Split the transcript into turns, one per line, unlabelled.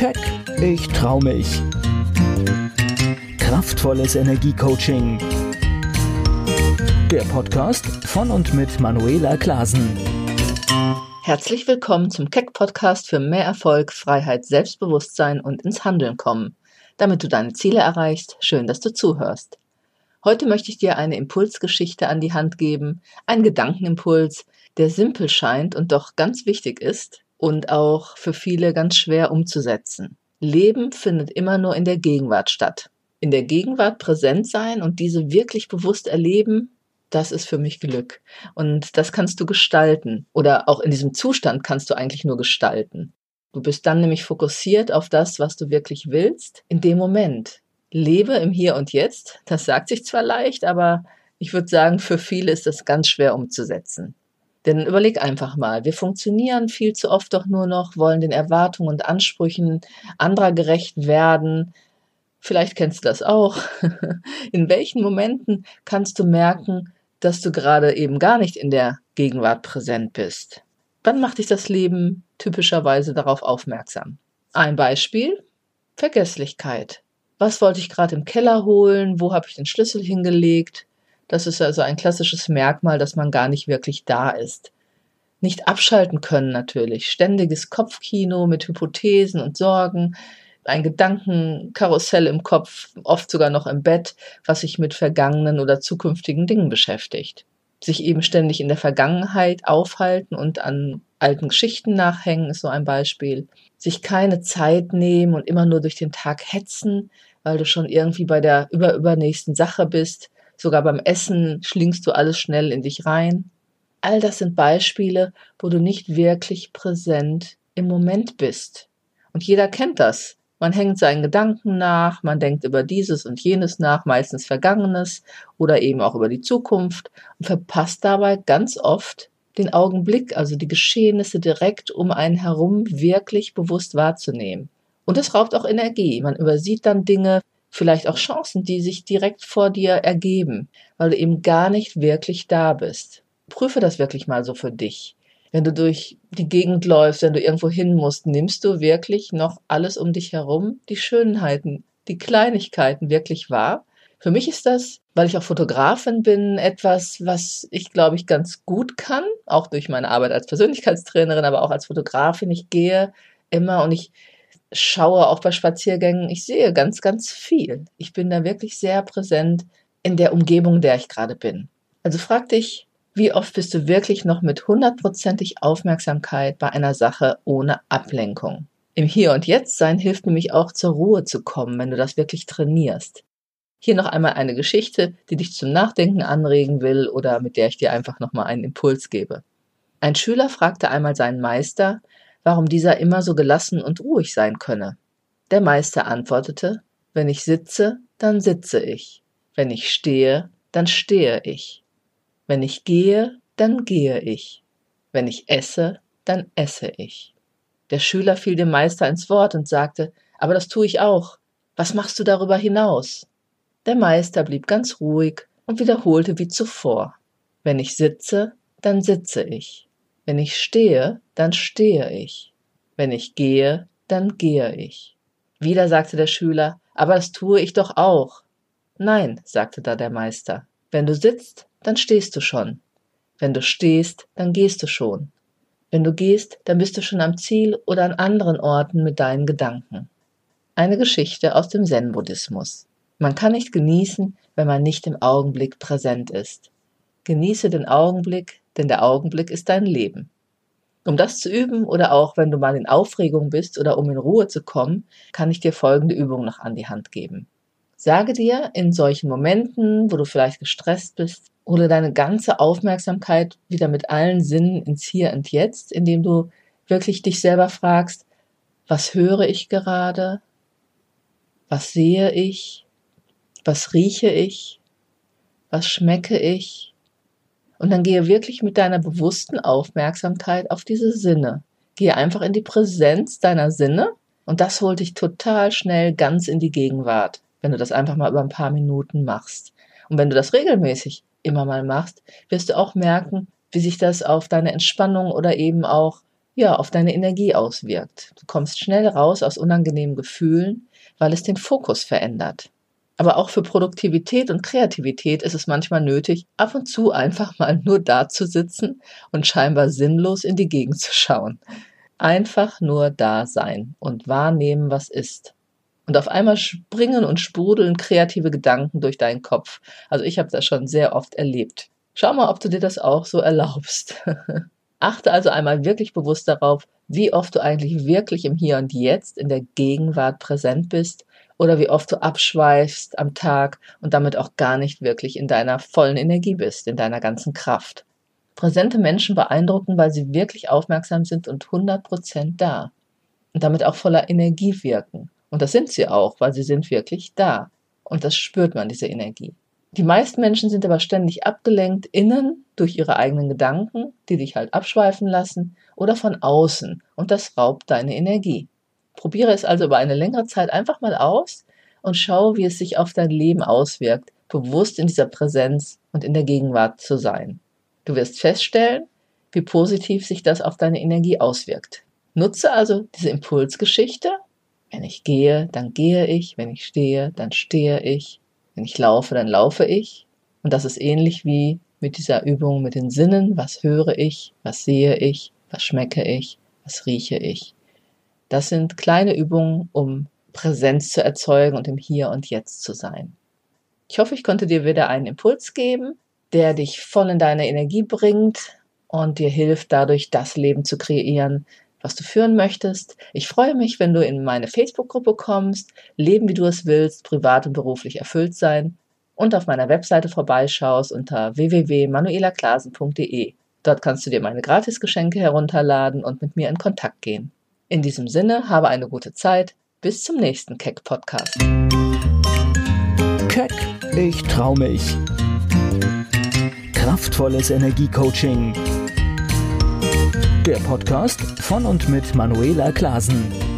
Keck, ich trau mich. Kraftvolles Energiecoaching. Der Podcast von und mit Manuela Klasen.
Herzlich willkommen zum Keck Podcast für mehr Erfolg, Freiheit, Selbstbewusstsein und ins Handeln kommen. Damit du deine Ziele erreichst, schön, dass du zuhörst. Heute möchte ich dir eine Impulsgeschichte an die Hand geben, einen Gedankenimpuls, der simpel scheint und doch ganz wichtig ist und auch für viele ganz schwer umzusetzen. Leben findet immer nur in der Gegenwart statt. In der Gegenwart präsent sein und diese wirklich bewusst erleben, das ist für mich Glück. Und das kannst du gestalten. Oder auch in diesem Zustand kannst du eigentlich nur gestalten. Du bist dann nämlich fokussiert auf das, was du wirklich willst, in dem Moment. Lebe im Hier und Jetzt. Das sagt sich zwar leicht, aber ich würde sagen, für viele ist das ganz schwer umzusetzen. Denn überleg einfach mal, wir funktionieren viel zu oft doch nur noch, wollen den Erwartungen und Ansprüchen anderer gerecht werden. Vielleicht kennst du das auch. In welchen Momenten kannst du merken, dass du gerade eben gar nicht in der Gegenwart präsent bist? Wann macht dich das Leben typischerweise darauf aufmerksam? Ein Beispiel, Vergesslichkeit. Was wollte ich gerade im Keller holen? Wo habe ich den Schlüssel hingelegt? Das ist also ein klassisches Merkmal, dass man gar nicht wirklich da ist. Nicht abschalten können natürlich. Ständiges Kopfkino mit Hypothesen und Sorgen, ein Gedankenkarussell im Kopf, oft sogar noch im Bett, was sich mit vergangenen oder zukünftigen Dingen beschäftigt. Sich eben ständig in der Vergangenheit aufhalten und an alten Geschichten nachhängen, ist so ein Beispiel. Sich keine Zeit nehmen und immer nur durch den Tag hetzen, weil du schon irgendwie bei der überübernächsten Sache bist Sogar beim Essen schlingst du alles schnell in dich rein. All das sind Beispiele, wo du nicht wirklich präsent im Moment bist. Und jeder kennt das. Man hängt seinen Gedanken nach, man denkt über dieses und jenes nach, meistens Vergangenes oder eben auch über die Zukunft und verpasst dabei ganz oft den Augenblick, also die Geschehnisse direkt um einen herum wirklich bewusst wahrzunehmen. Und es raubt auch Energie. Man übersieht dann Dinge, vielleicht auch Chancen, die sich direkt vor dir ergeben, weil du eben gar nicht wirklich da bist. Prüfe das wirklich mal so für dich. Wenn du durch die Gegend läufst, wenn du irgendwo hin musst, nimmst du wirklich noch alles um dich herum, die Schönheiten, die Kleinigkeiten wirklich wahr? Für mich ist das, weil ich auch Fotografin bin, etwas, was ich glaube ich ganz gut kann, auch durch meine Arbeit als Persönlichkeitstrainerin, aber auch als Fotografin. Ich gehe immer und ich schaue auch bei Spaziergängen, ich sehe ganz, ganz viel. Ich bin da wirklich sehr präsent in der Umgebung, in der ich gerade bin. Also frag dich, wie oft bist du wirklich noch mit hundertprozentig Aufmerksamkeit bei einer Sache ohne Ablenkung? Im Hier und Jetzt sein hilft nämlich auch zur Ruhe zu kommen, wenn du das wirklich trainierst. Hier noch einmal eine Geschichte, die dich zum Nachdenken anregen will oder mit der ich dir einfach nochmal einen Impuls gebe. Ein Schüler fragte einmal seinen Meister, warum dieser immer so gelassen und ruhig sein könne. Der Meister antwortete, wenn ich sitze, dann sitze ich, wenn ich stehe, dann stehe ich, wenn ich gehe, dann gehe ich, wenn ich esse, dann esse ich. Der Schüler fiel dem Meister ins Wort und sagte, aber das tue ich auch. Was machst du darüber hinaus? Der Meister blieb ganz ruhig und wiederholte wie zuvor. Wenn ich sitze, dann sitze ich. Wenn ich stehe, dann stehe ich. Wenn ich gehe, dann gehe ich. Wieder sagte der Schüler, aber das tue ich doch auch. Nein, sagte da der Meister, wenn du sitzt, dann stehst du schon. Wenn du stehst, dann gehst du schon. Wenn du gehst, dann bist du schon am Ziel oder an anderen Orten mit deinen Gedanken. Eine Geschichte aus dem Zen-Buddhismus. Man kann nicht genießen, wenn man nicht im Augenblick präsent ist. Genieße den Augenblick, denn der Augenblick ist dein Leben. Um das zu üben oder auch wenn du mal in Aufregung bist oder um in Ruhe zu kommen, kann ich dir folgende Übung noch an die Hand geben. Sage dir in solchen Momenten, wo du vielleicht gestresst bist, hole deine ganze Aufmerksamkeit wieder mit allen Sinnen ins Hier und Jetzt, indem du wirklich dich selber fragst, was höre ich gerade? Was sehe ich? Was rieche ich? Was schmecke ich? Und dann gehe wirklich mit deiner bewussten Aufmerksamkeit auf diese Sinne. Gehe einfach in die Präsenz deiner Sinne und das holt dich total schnell ganz in die Gegenwart, wenn du das einfach mal über ein paar Minuten machst. Und wenn du das regelmäßig immer mal machst, wirst du auch merken, wie sich das auf deine Entspannung oder eben auch ja, auf deine Energie auswirkt. Du kommst schnell raus aus unangenehmen Gefühlen, weil es den Fokus verändert. Aber auch für Produktivität und Kreativität ist es manchmal nötig, ab und zu einfach mal nur da zu sitzen und scheinbar sinnlos in die Gegend zu schauen. Einfach nur da sein und wahrnehmen, was ist. Und auf einmal springen und sprudeln kreative Gedanken durch deinen Kopf. Also ich habe das schon sehr oft erlebt. Schau mal, ob du dir das auch so erlaubst. Achte also einmal wirklich bewusst darauf, wie oft du eigentlich wirklich im Hier und Jetzt in der Gegenwart präsent bist oder wie oft du abschweifst am Tag und damit auch gar nicht wirklich in deiner vollen Energie bist, in deiner ganzen Kraft. Präsente Menschen beeindrucken, weil sie wirklich aufmerksam sind und 100% da und damit auch voller Energie wirken. Und das sind sie auch, weil sie sind wirklich da. Und das spürt man, diese Energie. Die meisten Menschen sind aber ständig abgelenkt, innen durch ihre eigenen Gedanken, die dich halt abschweifen lassen, oder von außen, und das raubt deine Energie. Probiere es also über eine längere Zeit einfach mal aus und schau, wie es sich auf dein Leben auswirkt, bewusst in dieser Präsenz und in der Gegenwart zu sein. Du wirst feststellen, wie positiv sich das auf deine Energie auswirkt. Nutze also diese Impulsgeschichte. Wenn ich gehe, dann gehe ich. Wenn ich stehe, dann stehe ich. Wenn ich laufe, dann laufe ich. Und das ist ähnlich wie mit dieser Übung mit den Sinnen. Was höre ich? Was sehe ich? Was schmecke ich? Was rieche ich? Das sind kleine Übungen, um Präsenz zu erzeugen und im Hier und Jetzt zu sein. Ich hoffe, ich konnte dir wieder einen Impuls geben, der dich voll in deine Energie bringt und dir hilft, dadurch das Leben zu kreieren, was du führen möchtest. Ich freue mich, wenn du in meine Facebook-Gruppe kommst, leben wie du es willst, privat und beruflich erfüllt sein und auf meiner Webseite vorbeischaust unter www.manuelaklasen.de. Dort kannst du dir meine Gratisgeschenke herunterladen und mit mir in Kontakt gehen. In diesem Sinne, habe eine gute Zeit. Bis zum nächsten Keck Podcast.
Keck, ich trau mich. Kraftvolles Energiecoaching der Podcast von und mit Manuela Klasen.